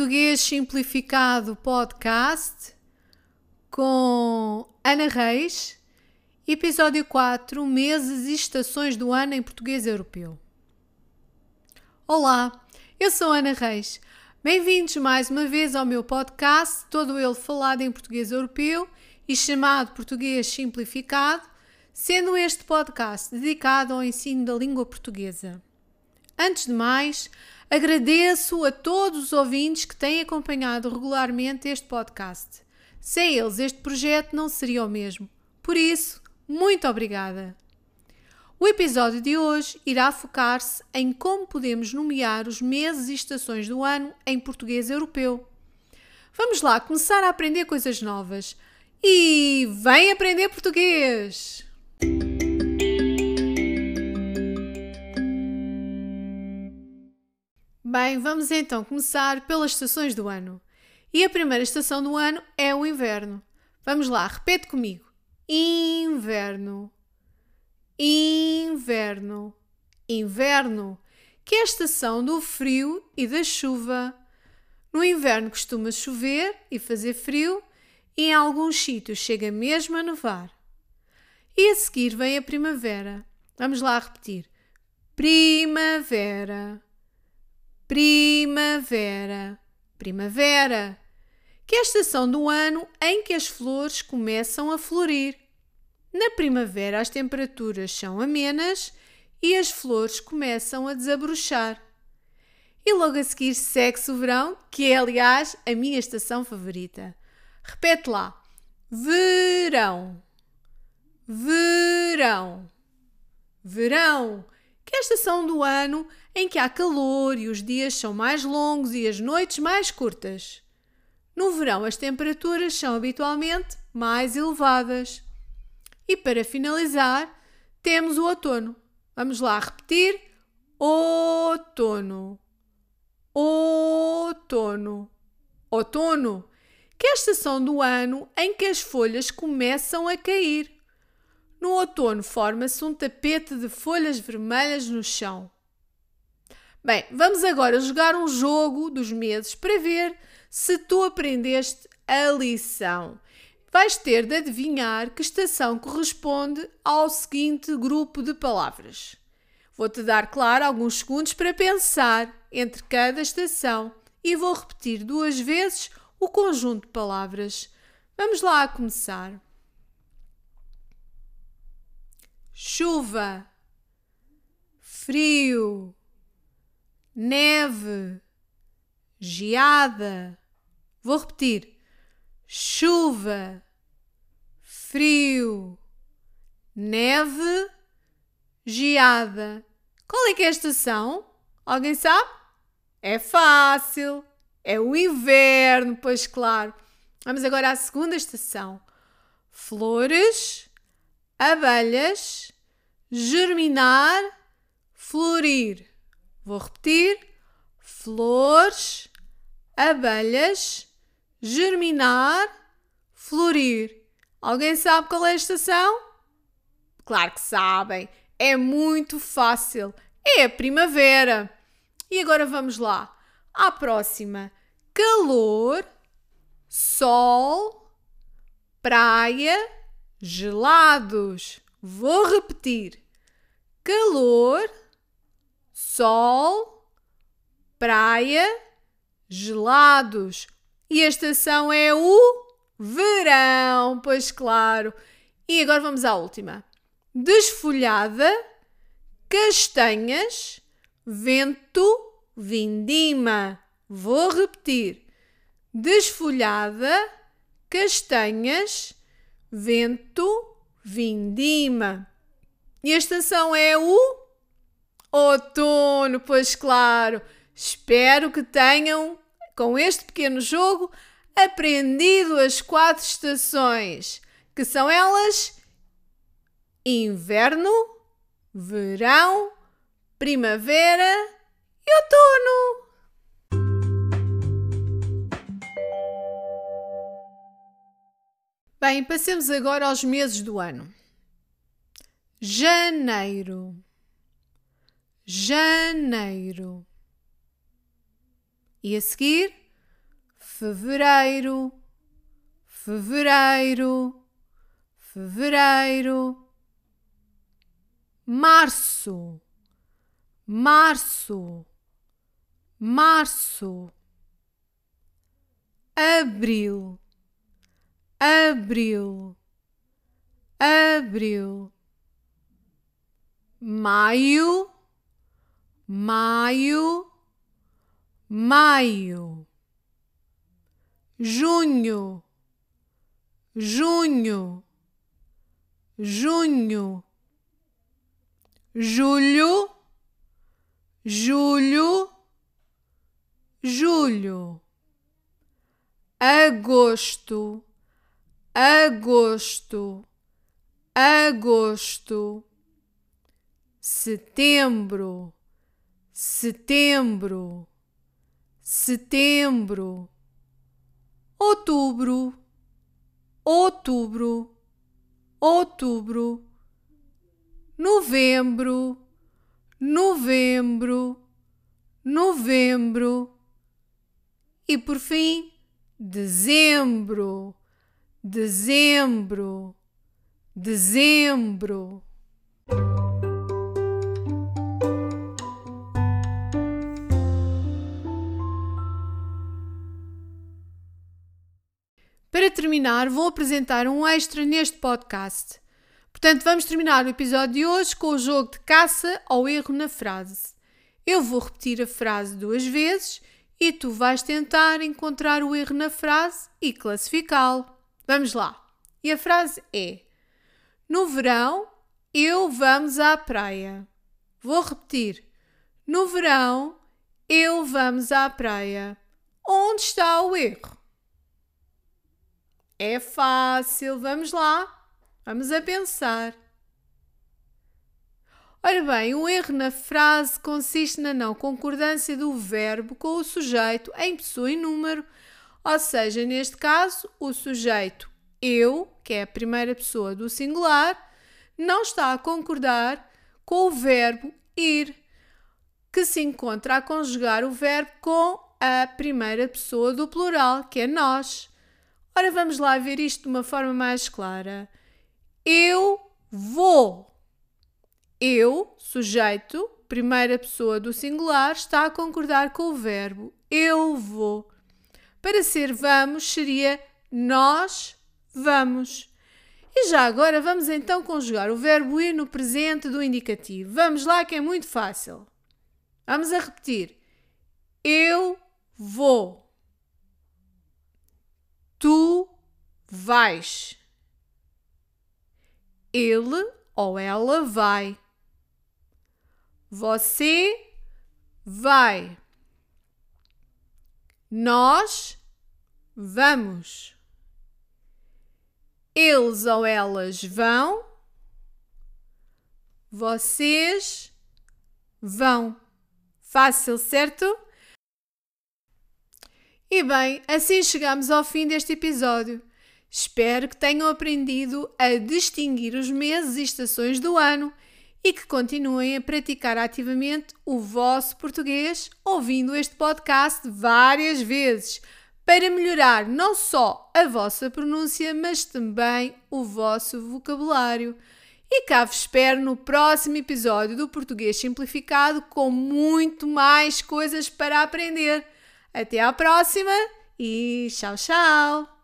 Português Simplificado Podcast com Ana Reis, episódio 4 Meses e Estações do Ano em Português Europeu. Olá, eu sou Ana Reis. Bem-vindos mais uma vez ao meu podcast, todo ele falado em português europeu e chamado Português Simplificado, sendo este podcast dedicado ao ensino da língua portuguesa. Antes de mais, agradeço a todos os ouvintes que têm acompanhado regularmente este podcast. Sem eles, este projeto não seria o mesmo. Por isso, muito obrigada! O episódio de hoje irá focar-se em como podemos nomear os meses e estações do ano em português europeu. Vamos lá começar a aprender coisas novas. E vem aprender português! Bem, vamos então começar pelas estações do ano. E a primeira estação do ano é o inverno. Vamos lá, repete comigo. Inverno. Inverno. Inverno, que é a estação do frio e da chuva. No inverno costuma chover e fazer frio, e em alguns sítios chega mesmo a nevar. E a seguir vem a primavera. Vamos lá repetir. Primavera primavera. Primavera, que é a estação do ano em que as flores começam a florir. Na primavera, as temperaturas são amenas e as flores começam a desabrochar. E logo a seguir segue-se o verão, que é, aliás, a minha estação favorita. Repete lá: verão, verão, verão que é a estação do ano em que há calor e os dias são mais longos e as noites mais curtas. No verão, as temperaturas são habitualmente mais elevadas. E para finalizar, temos o outono. Vamos lá repetir: outono. Outono. Outono, que é a estação do ano em que as folhas começam a cair. No outono forma-se um tapete de folhas vermelhas no chão. Bem, vamos agora jogar um jogo dos meses para ver se tu aprendeste a lição. Vais ter de adivinhar que estação corresponde ao seguinte grupo de palavras. Vou-te dar, claro, alguns segundos para pensar entre cada estação e vou repetir duas vezes o conjunto de palavras. Vamos lá a começar chuva, frio, neve, geada. Vou repetir: chuva, frio, neve, geada. Qual é que é a estação? Alguém sabe? É fácil. É o inverno, pois claro. Vamos agora à segunda estação. Flores, abelhas, germinar, florir. Vou repetir: flores, abelhas, germinar, florir. Alguém sabe qual é a estação? Claro que sabem, é muito fácil. É a primavera. E agora vamos lá. À próxima: calor, sol, praia gelados. Vou repetir: calor, sol, praia, gelados. E a estação é o verão, pois claro. E agora vamos à última: desfolhada, castanhas, vento, vindima. Vou repetir: desfolhada, castanhas, vento, vindima. E a estação é o outono, pois claro. Espero que tenham, com este pequeno jogo, aprendido as quatro estações, que são elas inverno, verão, primavera e outono. Bem, passemos agora aos meses do ano. Janeiro. Janeiro. E a seguir, fevereiro, fevereiro, fevereiro, março, março, março, abril, abril, abril, maio, maio, maio. Junho, junho, junho, julho, julho, julho, agosto, agosto, agosto, setembro, setembro, setembro. Outubro, outubro, outubro, novembro, novembro, novembro. E por fim dezembro, dezembro, dezembro. Para terminar, vou apresentar um extra neste podcast. Portanto, vamos terminar o episódio de hoje com o jogo de caça ao erro na frase. Eu vou repetir a frase duas vezes e tu vais tentar encontrar o erro na frase e classificá-lo. Vamos lá. E a frase é: No verão, eu vamos à praia. Vou repetir. No verão, eu vamos à praia. Onde está o erro? É fácil, vamos lá. Vamos a pensar. Ora bem, o erro na frase consiste na não concordância do verbo com o sujeito em pessoa e número, ou seja, neste caso, o sujeito eu, que é a primeira pessoa do singular, não está a concordar com o verbo ir, que se encontra a conjugar o verbo com a primeira pessoa do plural, que é nós. Ora, vamos lá ver isto de uma forma mais clara. Eu vou. Eu, sujeito, primeira pessoa do singular, está a concordar com o verbo eu vou. Para ser vamos seria nós vamos. E já agora vamos então conjugar o verbo ir no presente do indicativo. Vamos lá que é muito fácil. Vamos a repetir. Eu vou tu vais. Ele ou ela vai. Você vai. Nós vamos. Eles ou elas vão. Vocês vão. Fácil, certo? E bem, assim chegamos ao fim deste episódio. Espero que tenham aprendido a distinguir os meses e estações do ano e que continuem a praticar ativamente o vosso português ouvindo este podcast várias vezes para melhorar não só a vossa pronúncia, mas também o vosso vocabulário. E cá vos espero no próximo episódio do Português Simplificado com muito mais coisas para aprender. Até à próxima e tchau, tchau!